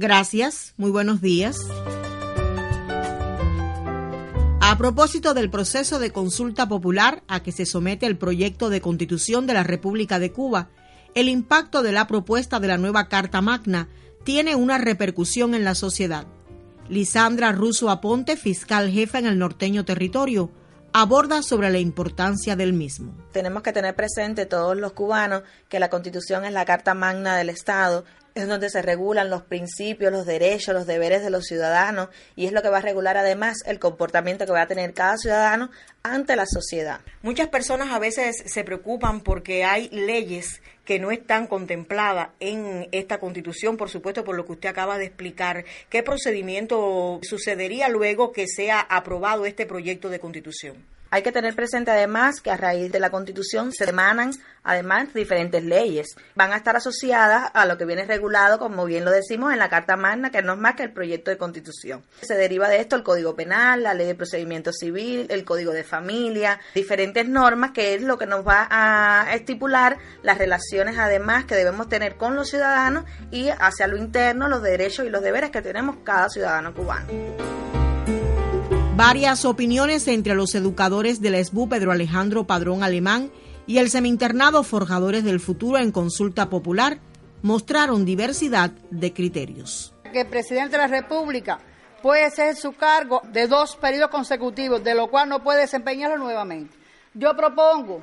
Gracias, muy buenos días. A propósito del proceso de consulta popular a que se somete el proyecto de constitución de la República de Cuba, el impacto de la propuesta de la nueva Carta Magna tiene una repercusión en la sociedad. Lisandra Russo Aponte, fiscal jefa en el norteño territorio, aborda sobre la importancia del mismo. Tenemos que tener presente todos los cubanos que la Constitución es la Carta Magna del Estado es donde se regulan los principios, los derechos, los deberes de los ciudadanos y es lo que va a regular además el comportamiento que va a tener cada ciudadano ante la sociedad. Muchas personas a veces se preocupan porque hay leyes que no están contempladas en esta constitución, por supuesto, por lo que usted acaba de explicar. ¿Qué procedimiento sucedería luego que sea aprobado este proyecto de constitución? Hay que tener presente además que a raíz de la Constitución se emanan además diferentes leyes. Van a estar asociadas a lo que viene regulado, como bien lo decimos, en la Carta Magna, que no es más que el proyecto de Constitución. Se deriva de esto el Código Penal, la Ley de Procedimiento Civil, el Código de Familia, diferentes normas que es lo que nos va a estipular las relaciones además que debemos tener con los ciudadanos y hacia lo interno los derechos y los deberes que tenemos cada ciudadano cubano. Varias opiniones entre los educadores del SBU Pedro Alejandro Padrón Alemán y el seminternado Forjadores del Futuro en consulta popular mostraron diversidad de criterios. Que el presidente de la República puede ser su cargo de dos periodos consecutivos, de lo cual no puede desempeñarlo nuevamente. Yo propongo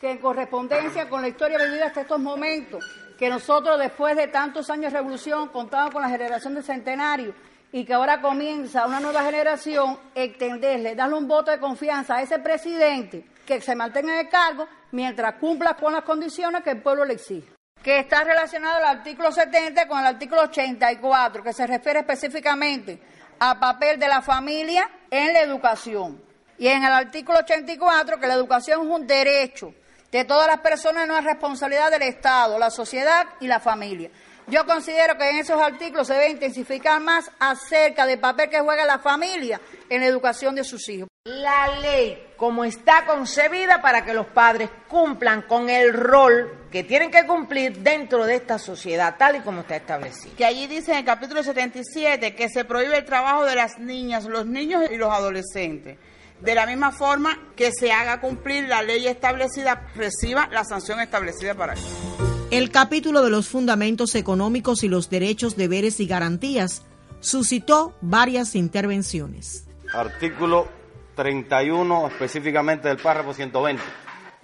que en correspondencia con la historia vivida hasta estos momentos, que nosotros después de tantos años de revolución contamos con la generación del centenario, y que ahora comienza una nueva generación, extenderle, darle un voto de confianza a ese presidente que se mantenga en el cargo mientras cumpla con las condiciones que el pueblo le exige. Que está relacionado el artículo 70 con el artículo 84, que se refiere específicamente al papel de la familia en la educación. Y en el artículo 84, que la educación es un derecho de todas las personas, no es responsabilidad del Estado, la sociedad y la familia. Yo considero que en esos artículos se debe intensificar más acerca del papel que juega la familia en la educación de sus hijos. La ley, como está concebida para que los padres cumplan con el rol que tienen que cumplir dentro de esta sociedad, tal y como está establecido. Que allí dice en el capítulo 77 que se prohíbe el trabajo de las niñas, los niños y los adolescentes. De la misma forma que se haga cumplir la ley establecida, reciba la sanción establecida para ello. El capítulo de los fundamentos económicos y los derechos, deberes y garantías suscitó varias intervenciones. Artículo 31, específicamente del párrafo 120.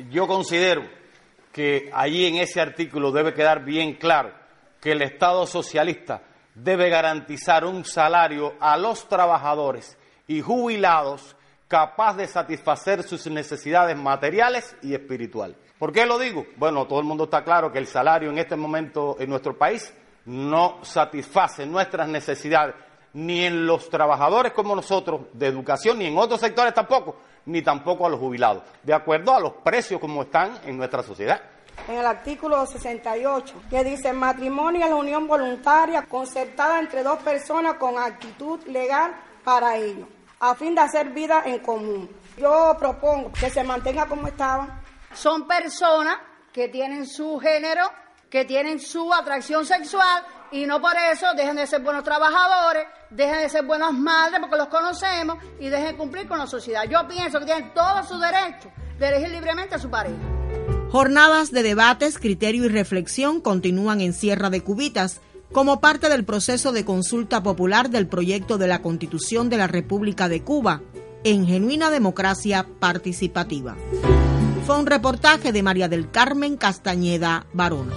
Yo considero que allí en ese artículo debe quedar bien claro que el Estado socialista debe garantizar un salario a los trabajadores y jubilados capaz de satisfacer sus necesidades materiales y espirituales. ¿Por qué lo digo? Bueno, todo el mundo está claro que el salario en este momento en nuestro país no satisface nuestras necesidades, ni en los trabajadores como nosotros de educación, ni en otros sectores tampoco, ni tampoco a los jubilados, de acuerdo a los precios como están en nuestra sociedad. En el artículo 68, que dice matrimonio es la unión voluntaria concertada entre dos personas con actitud legal para ello, a fin de hacer vida en común. Yo propongo que se mantenga como estaba son personas que tienen su género, que tienen su atracción sexual y no por eso dejen de ser buenos trabajadores, dejen de ser buenas madres porque los conocemos y dejen de cumplir con la sociedad. Yo pienso que tienen todo su derecho de elegir libremente a su pareja. Jornadas de debates, criterio y reflexión continúan en Sierra de Cubitas como parte del proceso de consulta popular del proyecto de la Constitución de la República de Cuba en genuina democracia participativa. Fue un reportaje de María del Carmen Castañeda Barón.